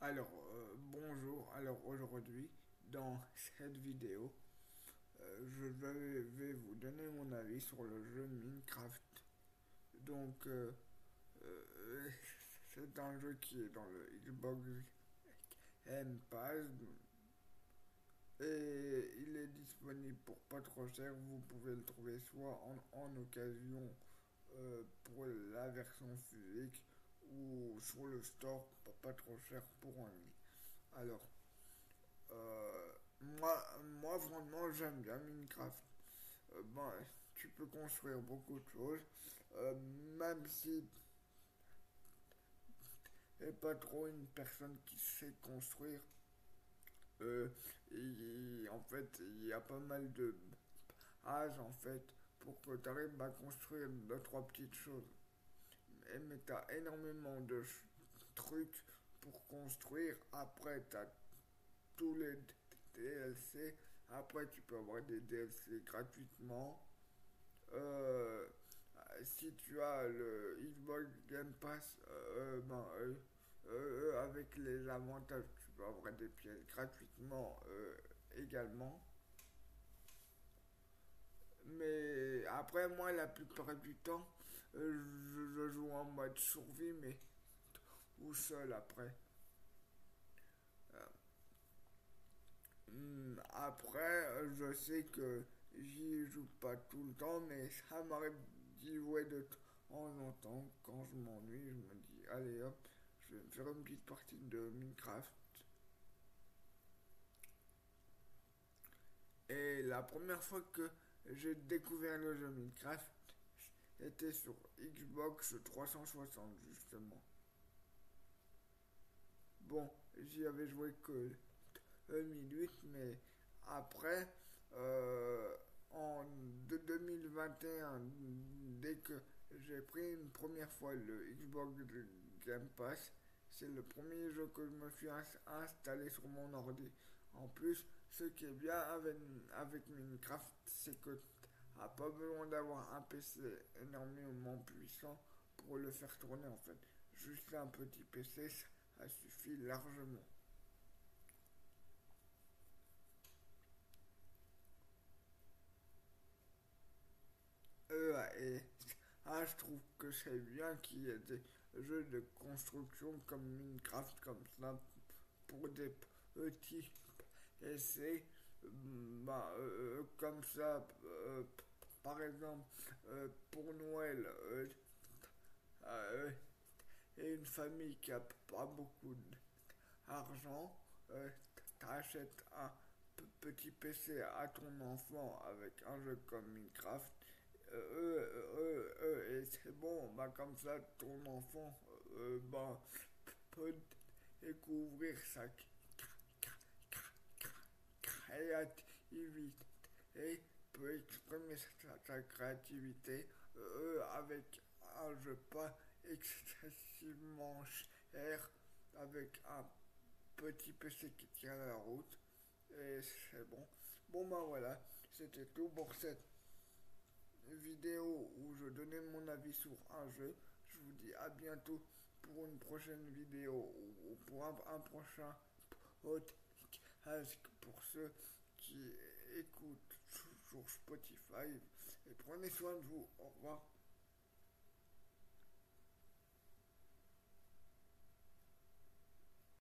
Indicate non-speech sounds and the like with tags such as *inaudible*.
Alors, euh, bonjour. Alors aujourd'hui, dans *laughs* cette vidéo, euh, je vais, vous donner mon avis sur le jeu Minecraft. Donc, euh, *laughs* c'est un jeu qui est dans le Xbox Game Pass. Et il est disponible pour pas trop cher. Vous pouvez le trouver soit en, en occasion pour la version physique ou sur le store pas, trop cher pour en ligne. Alors, euh, moi, moi vraiment j'aime bien Minecraft. Euh, bon, tu peux construire beaucoup de choses, euh, même si t'es pas trop une personne qui sait construire. Et, en fait, il y a pas mal de âge en fait pour que tu arrives à construire deux trois petites choses. Mais tu as énormément de trucs pour construire. Après, tu as tous les DLC. Après, tu peux avoir des DLC gratuitement. Euh, si tu as le Xbox Game Pass, euh, ben, euh, euh, avec les avantages, tu peux avoir des pièces gratuitement également. Mais après, moi, la plupart du temps, je, je joue en mode survie, mais ou seul après. Euh, hmm, après, euh, je sais que j'y joue pas tout le temps, mais ça m'arrive d'y jouer de temps en temps. Quand je m'ennuie, je me dis, allez hop, je vais me faire une petite partie de Minecraft. Et la première fois que j'ai découvert le jeu Minecraft, était sur Xbox 360 justement. Bon, j'y avais joué que 2008, mais après, euh, en de 2021, dès que j'ai pris une première fois le Xbox Game Pass, c'est le premier jeu que je me suis ins- installé sur mon ordi. En plus, ce qui est bien avec, avec Minecraft, c'est que t'as pas besoin d'avoir un PC énormément puissant pour le faire tourner en fait. Juste un petit PC, ça suffit largement. Et ah, je trouve que c'est bien qu'il y ait des jeux de construction comme Minecraft comme ça pour des petits essais. Bah, euh, comme ça, euh, par exemple, euh, pour Noël, euh, euh, et une famille qui a pas beaucoup d'argent, t'achètes un petit PC à ton enfant avec un jeu comme Minecraft, et c'est bon, bah comme ça ton enfant bah, peut découvrir sa créativité peut exprimer sa, créativité euh, avec un jeu pas *laughs* excessivement cher avec un petit PC qui tient la route et c'est bon. Bon ben voilà, c'était tout pour cette vidéo où je donnais mon avis sur un jeu. Je vous dis à bientôt pour une prochaine vidéo ou pour un, un prochain podcast pour ceux qui écoutent sur Spotify et prenez soin de vous. Au revoir.